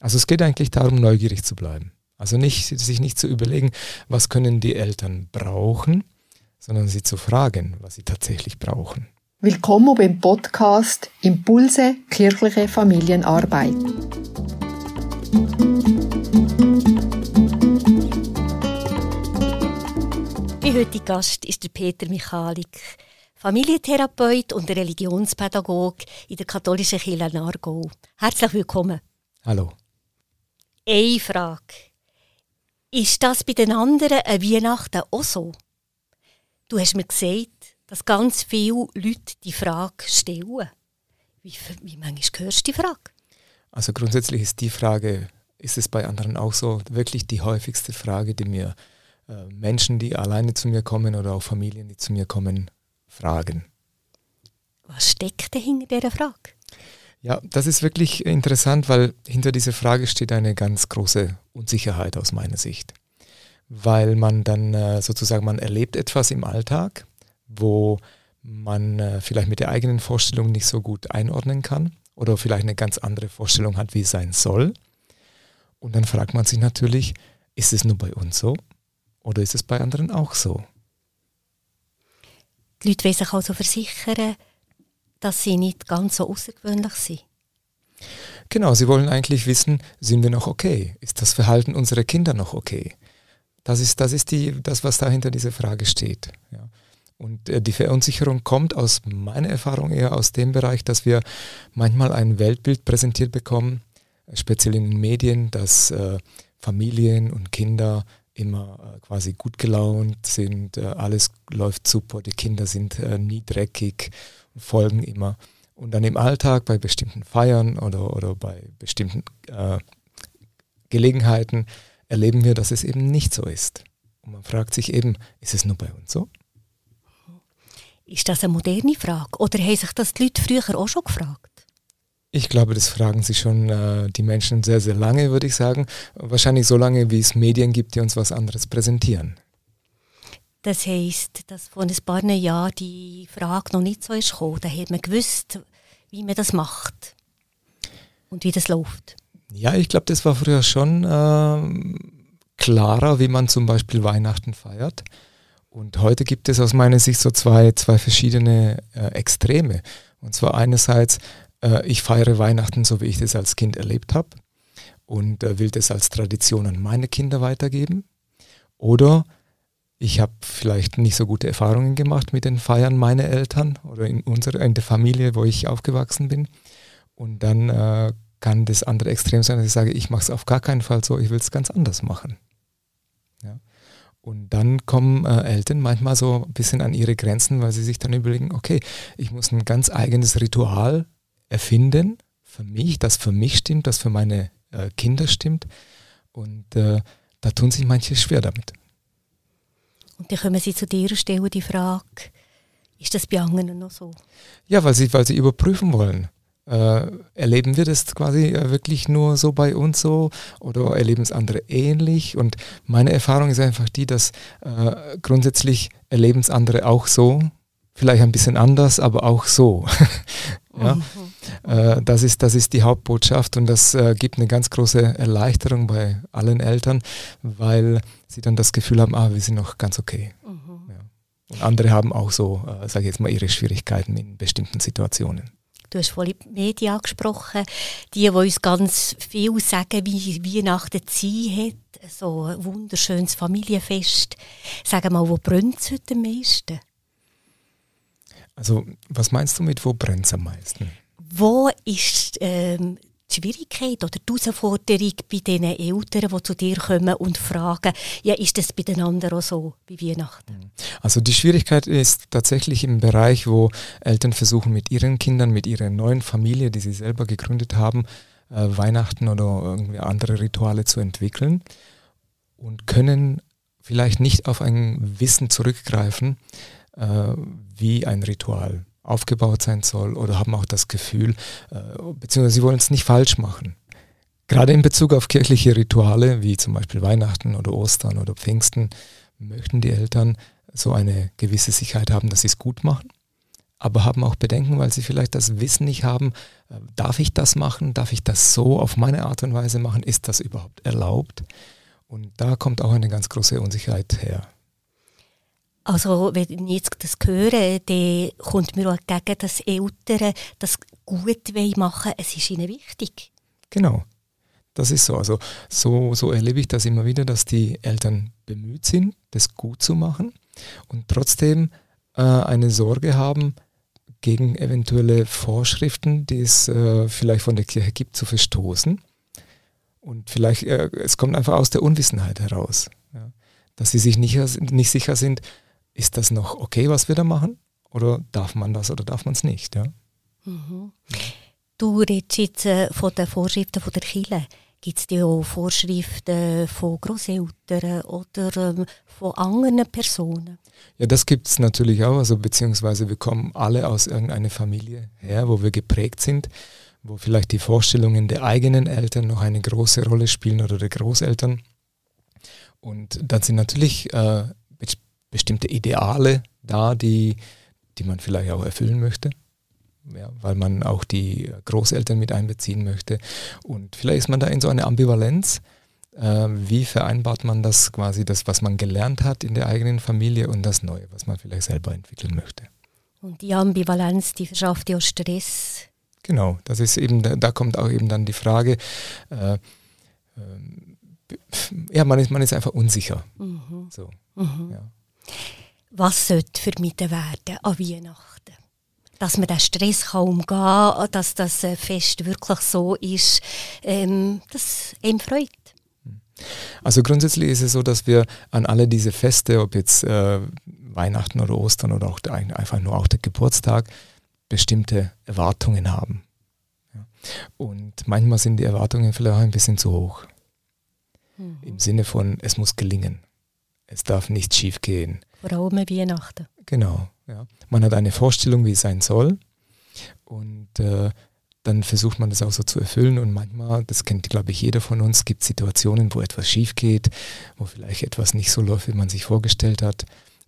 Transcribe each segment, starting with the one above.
Also es geht eigentlich darum, neugierig zu bleiben. Also nicht, sich nicht zu überlegen, was können die Eltern brauchen, sondern sie zu fragen, was sie tatsächlich brauchen. Willkommen beim Podcast Impulse kirchliche Familienarbeit. Mein heutiger Gast ist der Peter Michalik, Familientherapeut und Religionspädagoge in der katholischen Kirche Nargau. Herzlich willkommen. Hallo. Eine Frage. Ist das bei den anderen an Weihnachten auch so? Du hast mir gesagt, dass ganz viele Leute die Frage stellen. Wie, wie manchmal hörst du die Frage? Also grundsätzlich ist die Frage, ist es bei anderen auch so, wirklich die häufigste Frage, die mir äh, Menschen, die alleine zu mir kommen oder auch Familien, die zu mir kommen, fragen. Was steckt hinter dieser Frage? Ja, das ist wirklich interessant, weil hinter dieser Frage steht eine ganz große Unsicherheit aus meiner Sicht. Weil man dann äh, sozusagen, man erlebt etwas im Alltag, wo man äh, vielleicht mit der eigenen Vorstellung nicht so gut einordnen kann oder vielleicht eine ganz andere Vorstellung hat, wie es sein soll. Und dann fragt man sich natürlich, ist es nur bei uns so oder ist es bei anderen auch so? Die Leute wollen sich also versichern, dass sie nicht ganz so außergewöhnlich sind. Genau, sie wollen eigentlich wissen, sind wir noch okay? Ist das Verhalten unserer Kinder noch okay? Das ist, das ist die, das, was da hinter dieser Frage steht. Ja. Und äh, die Verunsicherung kommt aus meiner Erfahrung eher aus dem Bereich, dass wir manchmal ein Weltbild präsentiert bekommen, speziell in den Medien, dass äh, Familien und Kinder immer äh, quasi gut gelaunt sind, äh, alles läuft super, die Kinder sind äh, nie dreckig folgen immer. Und dann im Alltag bei bestimmten Feiern oder, oder bei bestimmten äh, Gelegenheiten erleben wir, dass es eben nicht so ist. Und man fragt sich eben, ist es nur bei uns so? Ist das eine moderne Frage oder haben sich das die Leute früher auch schon gefragt? Ich glaube, das fragen sich schon äh, die Menschen sehr, sehr lange, würde ich sagen. Wahrscheinlich so lange, wie es Medien gibt, die uns was anderes präsentieren. Das heisst, dass vor ein paar Jahren die Frage noch nicht so ist gekommen. Da hat man gewusst, wie man das macht und wie das läuft. Ja, ich glaube, das war früher schon äh, klarer, wie man zum Beispiel Weihnachten feiert. Und heute gibt es aus meiner Sicht so zwei, zwei verschiedene äh, Extreme. Und zwar einerseits, äh, ich feiere Weihnachten so, wie ich das als Kind erlebt habe und äh, will das als Tradition an meine Kinder weitergeben. Oder ich habe vielleicht nicht so gute Erfahrungen gemacht mit den Feiern meiner Eltern oder in unserer, in der Familie, wo ich aufgewachsen bin. Und dann äh, kann das andere Extrem sein, dass ich sage, ich mache es auf gar keinen Fall so, ich will es ganz anders machen. Ja. Und dann kommen äh, Eltern manchmal so ein bisschen an ihre Grenzen, weil sie sich dann überlegen, okay, ich muss ein ganz eigenes Ritual erfinden für mich, das für mich stimmt, das für meine äh, Kinder stimmt. Und äh, da tun sich manche schwer damit. Und dann kommen sie zu dir und stellen die Frage, ist das bei anderen noch so? Ja, weil sie, weil sie überprüfen wollen. Äh, erleben wir das quasi äh, wirklich nur so bei uns so oder erleben es andere ähnlich? Und meine Erfahrung ist einfach die, dass äh, grundsätzlich erleben es andere auch so, vielleicht ein bisschen anders, aber auch so. ja? Mhm. Äh, das, ist, das ist die Hauptbotschaft und das äh, gibt eine ganz große Erleichterung bei allen Eltern, weil sie dann das Gefühl haben, ah, wir sind noch ganz okay. Mhm. Ja. Und andere haben auch so, äh, sage ich jetzt mal, ihre Schwierigkeiten in bestimmten Situationen. Du hast vorhin die Medien angesprochen, die, die uns ganz viel sagen, wie Weihnachten sein hat. So ein wunderschönes Familienfest. Sag mal, wo brennt es heute am meisten? Also, was meinst du mit, wo brennt es am meisten? Wo ist ähm, die Schwierigkeit oder die Herausforderung bei den Eltern, die zu dir kommen und fragen, ja, ist das bei den anderen auch so wie Weihnachten? Mhm. Also die Schwierigkeit ist tatsächlich im Bereich, wo Eltern versuchen mit ihren Kindern, mit ihrer neuen Familie, die sie selber gegründet haben, äh, Weihnachten oder irgendwie andere Rituale zu entwickeln und können vielleicht nicht auf ein Wissen zurückgreifen, äh, wie ein Ritual aufgebaut sein soll oder haben auch das Gefühl, äh, beziehungsweise sie wollen es nicht falsch machen. Gerade in Bezug auf kirchliche Rituale, wie zum Beispiel Weihnachten oder Ostern oder Pfingsten, möchten die Eltern so eine gewisse Sicherheit haben, dass sie es gut machen. aber haben auch Bedenken, weil sie vielleicht das Wissen nicht haben, äh, darf ich das machen, darf ich das so auf meine Art und Weise machen, ist das überhaupt erlaubt? Und da kommt auch eine ganz große Unsicherheit her. Also wenn ich jetzt das höre, dann kommt mir auch entgegen, dass Eltern das gut machen wollen. Es ist ihnen wichtig. Genau, das ist so. Also so, so erlebe ich das immer wieder, dass die Eltern bemüht sind, das gut zu machen und trotzdem äh, eine Sorge haben, gegen eventuelle Vorschriften, die es äh, vielleicht von der Kirche gibt, zu verstoßen. Und vielleicht, äh, es kommt einfach aus der Unwissenheit heraus, ja, dass sie sich nicht, nicht sicher sind, ist das noch okay, was wir da machen? Oder darf man das oder darf man es nicht? Ja? Mhm. Du redest jetzt äh, von den Vorschriften von der Kirche. Gibt es auch Vorschriften von Großeltern oder ähm, von anderen Personen? Ja, das gibt es natürlich auch. Also beziehungsweise wir kommen alle aus irgendeiner Familie her, wo wir geprägt sind, wo vielleicht die Vorstellungen der eigenen Eltern noch eine große Rolle spielen oder der Großeltern. Und dann sind natürlich äh, bestimmte Ideale da, die, die man vielleicht auch erfüllen möchte ja, weil man auch die Großeltern mit einbeziehen möchte. Und vielleicht ist man da in so einer Ambivalenz. Äh, wie vereinbart man das quasi, das, was man gelernt hat in der eigenen Familie und das Neue, was man vielleicht selber entwickeln möchte? Und die Ambivalenz, die verschafft ja Stress. Genau, das ist eben, da kommt auch eben dann die Frage, äh, äh, ja, man ist, man ist einfach unsicher. Mhm. So, mhm. Ja. Was sollte vermieden werden an Weihnachten? dass man den Stress kann umgehen kann, dass das äh, Fest wirklich so ist, ähm, das ihm freut. Also grundsätzlich ist es so, dass wir an alle diese Feste, ob jetzt äh, Weihnachten oder Ostern oder auch der, einfach nur auch der Geburtstag, bestimmte Erwartungen haben. Und manchmal sind die Erwartungen vielleicht auch ein bisschen zu hoch. Mhm. Im Sinne von, es muss gelingen. Es darf nicht schief gehen. Vor allem Weihnachten. Genau. Ja. Man hat eine Vorstellung, wie es sein soll. Und äh, dann versucht man das auch so zu erfüllen. Und manchmal, das kennt, glaube ich, jeder von uns, gibt Situationen, wo etwas schief geht, wo vielleicht etwas nicht so läuft, wie man sich vorgestellt hat.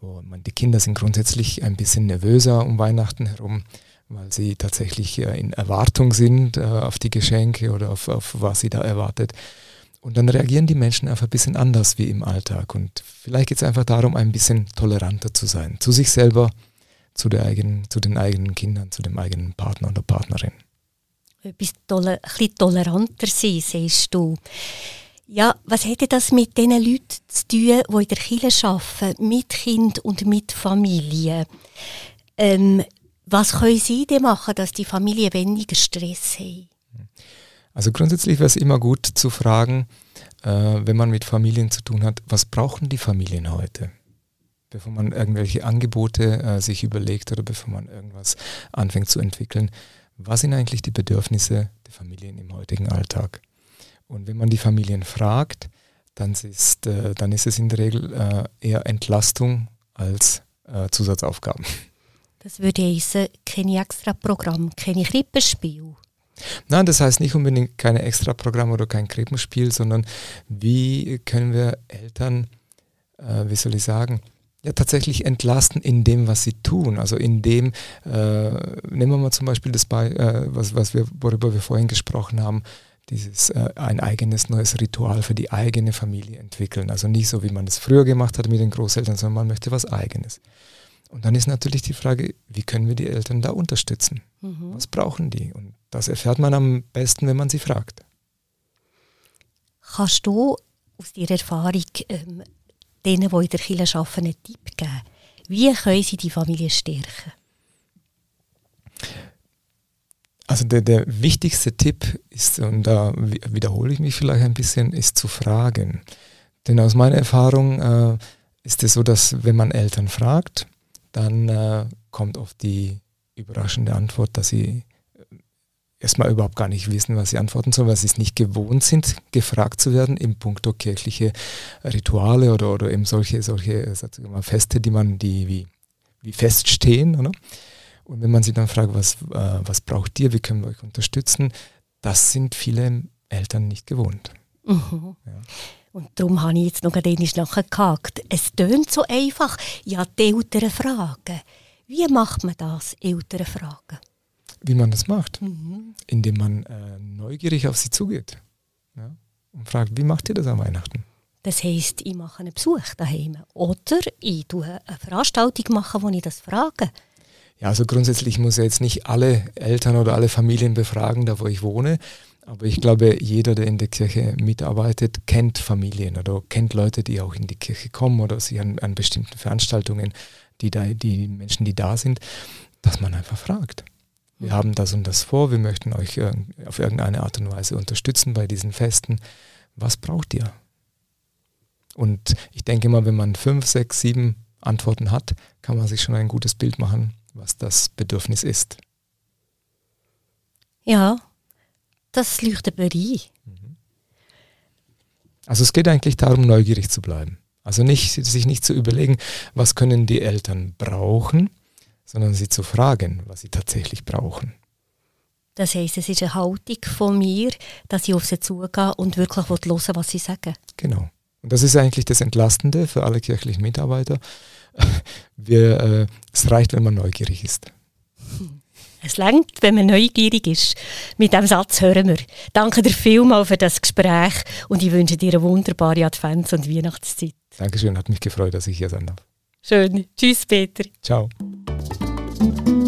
Wo man, die Kinder sind grundsätzlich ein bisschen nervöser um Weihnachten herum, weil sie tatsächlich äh, in Erwartung sind äh, auf die Geschenke oder auf, auf was sie da erwartet. Und dann reagieren die Menschen einfach ein bisschen anders wie im Alltag. Und vielleicht geht es einfach darum, ein bisschen toleranter zu sein. Zu sich selber, zu, der eigenen, zu den eigenen Kindern, zu dem eigenen Partner oder Partnerin. Etwas toler, ein toleranter sein, siehst du. Ja, was hätte das mit den Leuten zu tun, die in der Kirche arbeiten, mit Kind und mit Familie? Ähm, was können sie denn machen, dass die Familie weniger Stress haben? Also grundsätzlich wäre es immer gut zu fragen, äh, wenn man mit Familien zu tun hat, was brauchen die Familien heute? Bevor man irgendwelche Angebote äh, sich überlegt oder bevor man irgendwas anfängt zu entwickeln, was sind eigentlich die Bedürfnisse der Familien im heutigen Alltag? Und wenn man die Familien fragt, dann ist, äh, dann ist es in der Regel äh, eher Entlastung als äh, Zusatzaufgaben. Das würde heißen, kein extra Programm, keine Krippenspiel. Nein, das heißt nicht unbedingt keine Extraprogramm oder kein Krippenspiel, sondern wie können wir Eltern, äh, wie soll ich sagen, ja tatsächlich entlasten in dem, was sie tun. Also in dem, äh, nehmen wir mal zum Beispiel das bei, äh, was, was wir, worüber wir vorhin gesprochen haben, dieses äh, ein eigenes neues Ritual für die eigene Familie entwickeln. Also nicht so, wie man es früher gemacht hat mit den Großeltern, sondern man möchte was eigenes. Und dann ist natürlich die Frage, wie können wir die Eltern da unterstützen? Mhm. Was brauchen die? Und das erfährt man am besten, wenn man sie fragt. Kannst du aus deiner Erfahrung ähm, denen, die in der Kirche arbeiten, einen Tipp geben? Wie können sie die Familie stärken? Also der, der wichtigste Tipp ist, und da wiederhole ich mich vielleicht ein bisschen, ist zu fragen. Denn aus meiner Erfahrung äh, ist es so, dass wenn man Eltern fragt, dann äh, kommt oft die überraschende Antwort, dass sie erstmal überhaupt gar nicht wissen, was sie antworten sollen, weil sie es nicht gewohnt sind, gefragt zu werden im Punkto kirchliche Rituale oder, oder eben solche, solche mal, Feste, die man, die wie, wie feststehen. Oder? Und wenn man sie dann fragt, was, äh, was braucht ihr, wie können wir euch unterstützen, das sind viele Eltern nicht gewohnt. Mhm. Ja. Und darum habe ich jetzt noch einmal nachgehakt. Es tönt so einfach. Ja, die Eltern fragen. Wie macht man das, Eltern fragen? Wie man das macht? Mhm. Indem man äh, neugierig auf sie zugeht ja? und fragt, wie macht ihr das an Weihnachten? Das heisst, ich mache einen Besuch daheim oder ich mache eine Veranstaltung machen, wo ich das frage. Ja, also grundsätzlich muss er jetzt nicht alle Eltern oder alle Familien befragen, da wo ich wohne. Aber ich glaube, jeder, der in der Kirche mitarbeitet, kennt Familien oder kennt Leute, die auch in die Kirche kommen oder sich an, an bestimmten Veranstaltungen, die, da, die Menschen, die da sind, dass man einfach fragt. Wir haben das und das vor, wir möchten euch auf irgendeine Art und Weise unterstützen bei diesen Festen. Was braucht ihr? Und ich denke mal, wenn man fünf, sechs, sieben Antworten hat, kann man sich schon ein gutes Bild machen, was das Bedürfnis ist. Ja, das leuchtet mir ein. Mhm. Also es geht eigentlich darum, neugierig zu bleiben. Also nicht, sich nicht zu überlegen, was können die Eltern brauchen, sondern sie zu fragen, was sie tatsächlich brauchen. Das heisst, es ist eine Haltung von mir, dass ich auf sie zugehe und wirklich hören was sie sagen. Genau. Und das ist eigentlich das Entlastende für alle kirchlichen Mitarbeiter. Wir, äh, es reicht, wenn man neugierig ist. Es längt, wenn man neugierig ist. Mit diesem Satz hören wir. Danke dir vielmals für das Gespräch und ich wünsche dir eine wunderbare Advents- und Weihnachtszeit. Dankeschön, hat mich gefreut, dass ich hier sein darf. Schön. Tschüss, Peter. Ciao. Thank you.